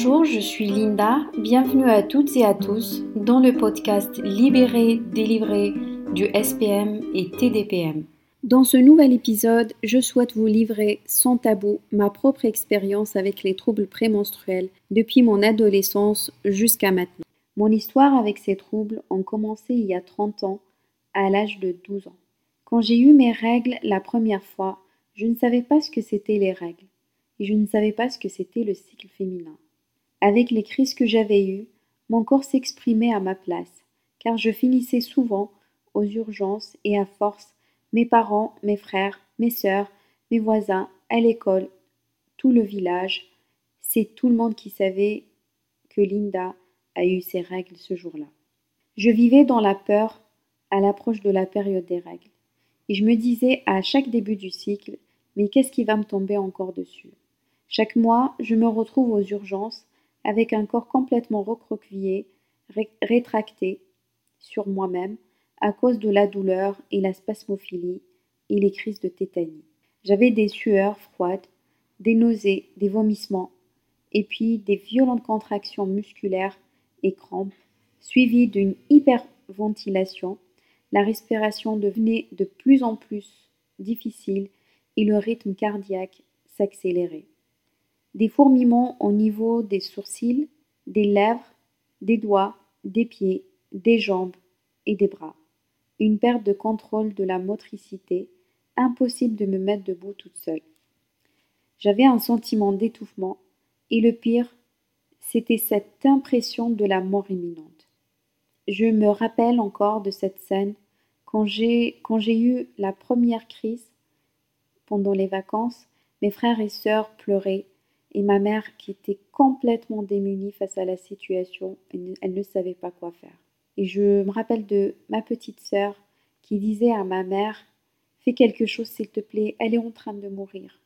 Bonjour, je suis Linda. Bienvenue à toutes et à tous dans le podcast Libéré, délivré du SPM et TDPM. Dans ce nouvel épisode, je souhaite vous livrer sans tabou ma propre expérience avec les troubles prémenstruels depuis mon adolescence jusqu'à maintenant. Mon histoire avec ces troubles a commencé il y a 30 ans, à l'âge de 12 ans. Quand j'ai eu mes règles la première fois, je ne savais pas ce que c'étaient les règles et je ne savais pas ce que c'était le cycle féminin. Avec les crises que j'avais eues, mon corps s'exprimait à ma place, car je finissais souvent aux urgences et à force, mes parents, mes frères, mes sœurs, mes voisins, à l'école, tout le village, c'est tout le monde qui savait que Linda a eu ses règles ce jour-là. Je vivais dans la peur à l'approche de la période des règles, et je me disais à chaque début du cycle, mais qu'est-ce qui va me tomber encore dessus? Chaque mois, je me retrouve aux urgences avec un corps complètement recroquevillé, rétracté sur moi-même à cause de la douleur et la spasmophilie et les crises de tétanie. J'avais des sueurs froides, des nausées, des vomissements, et puis des violentes contractions musculaires et crampes, suivies d'une hyperventilation. La respiration devenait de plus en plus difficile et le rythme cardiaque s'accélérait des fourmillements au niveau des sourcils, des lèvres, des doigts, des pieds, des jambes et des bras. Une perte de contrôle de la motricité, impossible de me mettre debout toute seule. J'avais un sentiment d'étouffement, et le pire, c'était cette impression de la mort imminente. Je me rappelle encore de cette scène quand j'ai, quand j'ai eu la première crise pendant les vacances, mes frères et sœurs pleuraient et ma mère qui était complètement démunie face à la situation, elle ne, savait pas quoi faire. Et je me rappelle de ma petite sœur qui disait à ma mère Fais quelque chose s'il te plaît, elle est en train de mourir.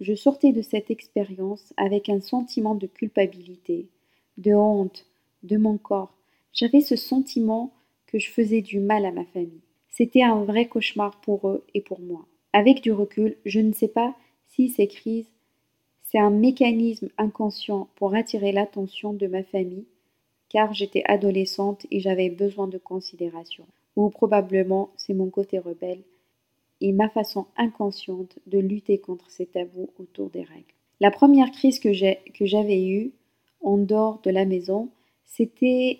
Je sortais de cette expérience avec un sentiment de culpabilité, de honte, de mon corps. J'avais ce sentiment que je faisais du mal à ma famille. C'était un vrai cauchemar pour eux et pour moi. Avec du recul, je ne sais pas si ces crises c'est un mécanisme inconscient pour attirer l'attention de ma famille, car j'étais adolescente et j'avais besoin de considération. Ou probablement c'est mon côté rebelle et ma façon inconsciente de lutter contre ces tabous autour des règles. La première crise que j'avais eue en dehors de la maison, c'était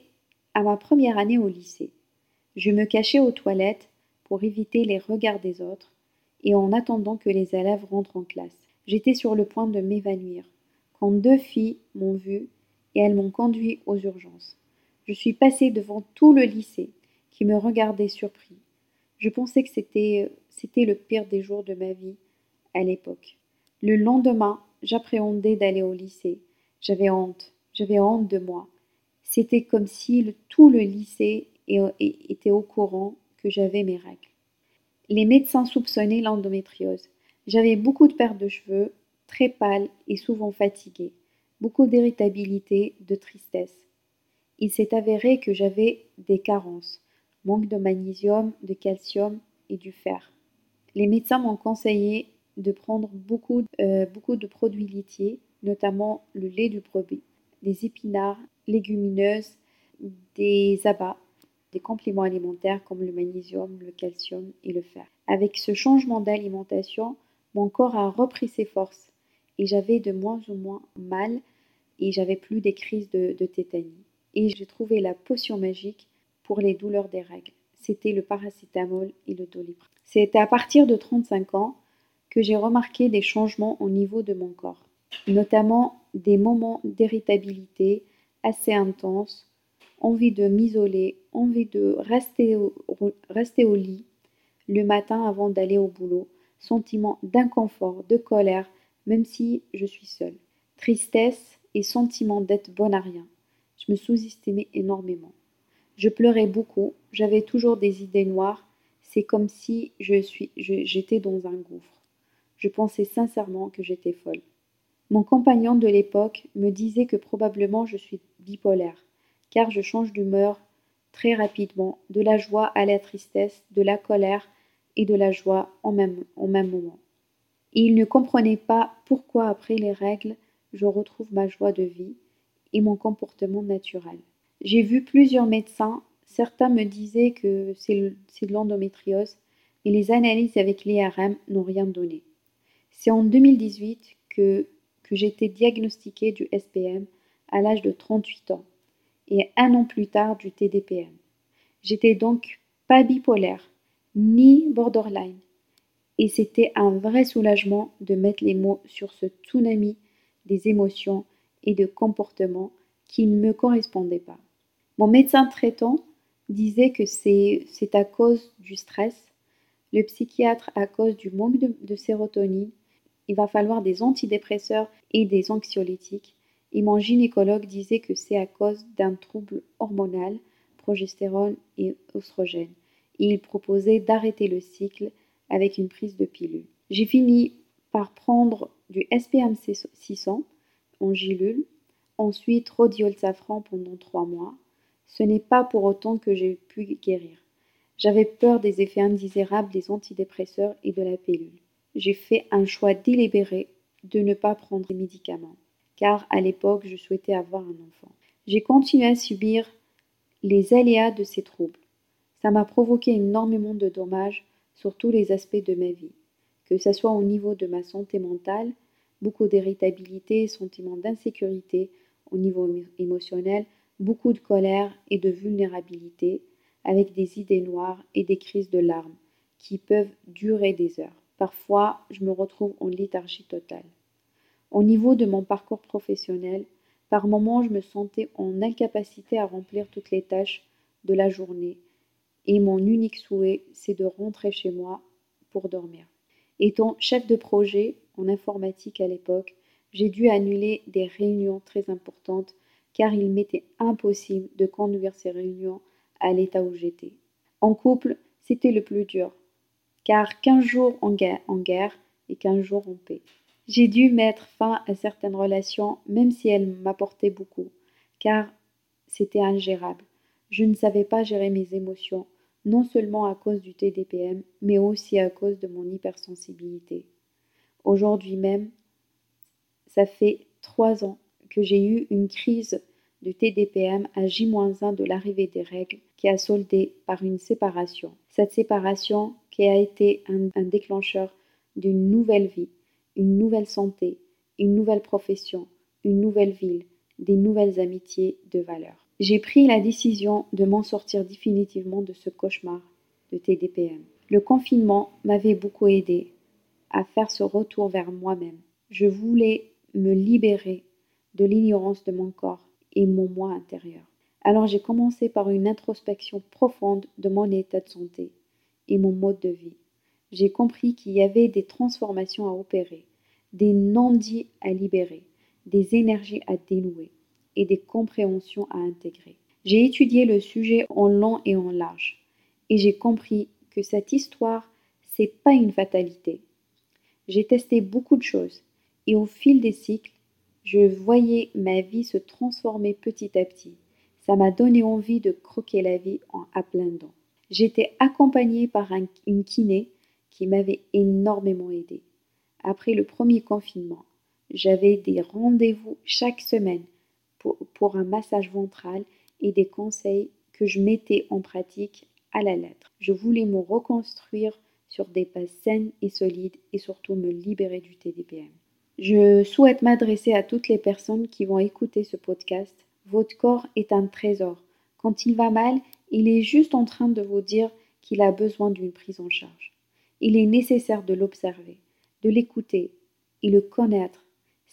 à ma première année au lycée. Je me cachais aux toilettes pour éviter les regards des autres et en attendant que les élèves rentrent en classe. J'étais sur le point de m'évanouir, quand deux filles m'ont vue et elles m'ont conduit aux urgences. Je suis passée devant tout le lycée, qui me regardait surpris. Je pensais que c'était, c'était le pire des jours de ma vie à l'époque. Le lendemain, j'appréhendais d'aller au lycée. J'avais honte, j'avais honte de moi. C'était comme si tout le lycée était au courant que j'avais mes règles. Les médecins soupçonnaient l'endométriose. J'avais beaucoup de pertes de cheveux, très pâle et souvent fatiguée, beaucoup d'irritabilité, de tristesse. Il s'est avéré que j'avais des carences, manque de magnésium, de calcium et du fer. Les médecins m'ont conseillé de prendre beaucoup, euh, beaucoup de produits laitiers, notamment le lait du brebis, des épinards, légumineuses, des abats, des compléments alimentaires comme le magnésium, le calcium et le fer. Avec ce changement d'alimentation, mon corps a repris ses forces et j'avais de moins en moins mal et j'avais plus des crises de, tétanie. Et j'ai trouvé la potion magique pour les douleurs des règles. C'était le paracétamol et le doliprane. C'était à partir de 35 ans que j'ai remarqué des changements au niveau de mon corps, notamment des moments d'irritabilité assez intenses, envie de m'isoler, envie de rester rester au lit le matin avant d'aller au boulot, sentiment d'inconfort, de colère, même si je suis seule. Tristesse et sentiment d'être bonne à rien. Je me sous-estimais énormément. Je pleurais beaucoup, j'avais toujours des idées noires, c'est comme si je suis, j'étais dans un gouffre. Je pensais sincèrement que j'étais folle. Mon compagnon de l'époque me disait que probablement je suis bipolaire, car je change d'humeur très rapidement, de la joie à la tristesse, de la colère et de la joie en même, au même moment. Et il ne comprenait pas pourquoi après les règles je retrouve ma joie de vie et mon comportement naturel. J'ai vu plusieurs médecins, certains me disaient que c'est de l'endométriose, et les analyses avec l'IRM n'ont rien donné. C'est en 2018 que, que été diagnostiquée du SPM à l'âge de 38 ans et un an plus tard du TDPM. J'étais donc pas bipolaire, ni borderline. Et c'était un vrai soulagement de mettre les mots sur ce tsunami des émotions et de comportements qui ne me correspondaient pas. Mon médecin traitant disait que c'est à cause du stress, le psychiatre à cause du manque de, sérotonine, il va falloir des antidépresseurs et des anxiolytiques, et mon gynécologue disait que c'est à cause d'un trouble hormonal, progestérone et oestrogène, il proposait d'arrêter le cycle avec une prise de pilule. J'ai fini par prendre du SPM 600 en gilule, ensuite rhodiol safran pendant trois mois. Ce n'est pas pour autant que j'ai pu guérir. J'avais peur des effets indésirables des antidépresseurs et de la pilule. J'ai fait un choix délibéré de ne pas prendre les médicaments, car à l'époque je souhaitais avoir un enfant. J'ai continué à subir les aléas de ces troubles. Ça m'a provoqué énormément de dommages sur tous les aspects de ma vie, que ce soit au niveau de ma santé mentale, beaucoup d'irritabilité, sentiment d'insécurité, au niveau émotionnel, beaucoup de colère et de vulnérabilité, avec des idées noires et des crises de larmes qui peuvent durer des heures. Parfois, je me retrouve en léthargie totale. Au niveau de mon parcours professionnel, par moments, je me sentais en incapacité à remplir toutes les tâches de la journée et mon unique souhait, c'est de rentrer chez moi pour dormir. Étant chef de projet en informatique à l'époque, j'ai dû annuler des réunions très importantes car il m'était impossible de conduire ces réunions à l'état où j'étais. En couple, c'était le plus dur, car 15 jours en guerre, et 15 jours en paix. J'ai dû mettre fin à certaines relations, même si elles m'apportaient beaucoup, car c'était ingérable. Je ne savais pas gérer mes émotions, non seulement à cause du TDPM, mais aussi à cause de mon hypersensibilité. Aujourd'hui même, ça fait trois ans que j'ai eu une crise de TDPM à J-1 de l'arrivée des règles qui a soldé par une séparation. Cette séparation qui a été un, un déclencheur d'une nouvelle vie, une nouvelle santé, une nouvelle profession, une nouvelle ville, des nouvelles amitiés de valeur. J'ai pris la décision de m'en sortir définitivement de ce cauchemar de TDPM. Le confinement m'avait beaucoup aidé à faire ce retour vers moi-même. Je voulais me libérer de l'ignorance de mon corps et mon moi intérieur. Alors j'ai commencé par une introspection profonde de mon état de santé et mon mode de vie. J'ai compris qu'il y avait des transformations à opérer, des non-dits à libérer, des énergies à dénouer et des compréhensions à intégrer. J'ai étudié le sujet en long et en large, et j'ai compris que cette histoire, c'est pas une fatalité. J'ai testé beaucoup de choses, et au fil des cycles, je voyais ma vie se transformer petit à petit. Ça m'a donné envie de croquer la vie en à plein dents. J'étais accompagnée par une kiné qui m'avait énormément aidée. Après le premier confinement, j'avais des rendez-vous chaque semaine pour, un massage ventral et des conseils que je mettais en pratique à la lettre. Je voulais me reconstruire sur des bases saines et solides et surtout me libérer du TDPM. Je souhaite m'adresser à toutes les personnes qui vont écouter ce podcast. Votre corps est un trésor. Quand il va mal, il est juste en train de vous dire qu'il a besoin d'une prise en charge. Il est nécessaire de l'observer, de l'écouter et le connaître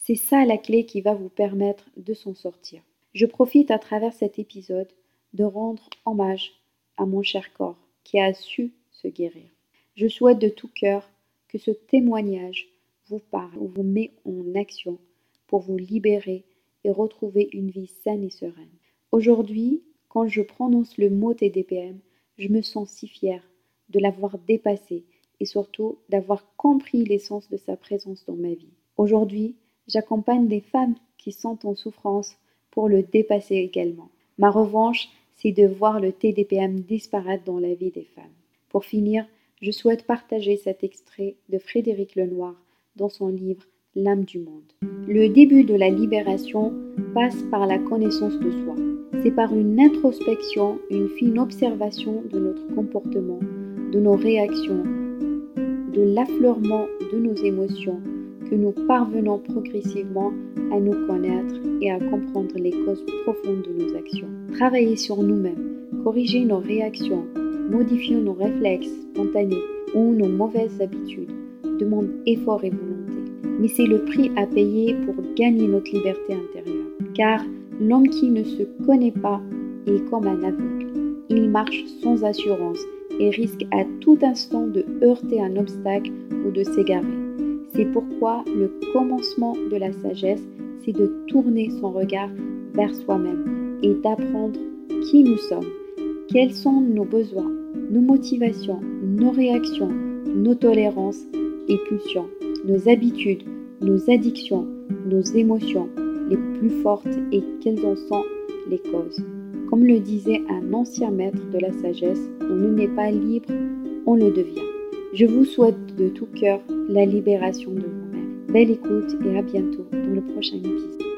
c'est ça la clé qui va vous permettre de s'en sortir. Je profite à travers cet épisode de rendre hommage à mon cher corps qui a su se guérir. Je souhaite de tout cœur que ce témoignage vous parle ou vous met en action pour vous libérer et retrouver une vie saine et sereine. Aujourd'hui, quand je prononce le mot TDPM, je me sens si fière de l'avoir dépassé et surtout d'avoir compris l'essence de sa présence dans ma vie. Aujourd'hui, J'accompagne des femmes qui sont en souffrance pour le dépasser également. Ma revanche, c'est de voir le TDPM disparaître dans la vie des femmes. Pour finir, je souhaite partager cet extrait de Frédéric Lenoir dans son livre l'âme du monde. Le début de la libération passe par la connaissance de soi. C'est par une introspection, une fine observation de notre comportement, de nos réactions, de l'affleurement de nos émotions que nous parvenons progressivement à nous connaître et à comprendre les causes profondes de nos actions. Travailler sur nous-mêmes, corriger nos réactions, modifier nos réflexes spontanés ou nos mauvaises habitudes demande effort et volonté. Mais c'est le prix à payer pour gagner notre liberté intérieure. Car l'homme qui ne se connaît pas est comme un aveugle. Il marche sans assurance et risque à tout instant de heurter un obstacle ou de s'égarer. C'est pourquoi le commencement de la sagesse, c'est de tourner son regard vers soi-même et d'apprendre qui nous sommes, quels sont nos besoins, nos motivations, nos réactions, nos tolérances et pulsions, nos habitudes, nos addictions, nos émotions les plus fortes et quelles en sont les causes. Comme le disait un ancien maître de la sagesse, on ne n'est pas libre, on le devient. Je vous souhaite de tout cœur la libération de vous-même. Belle écoute et à bientôt dans le prochain épisode.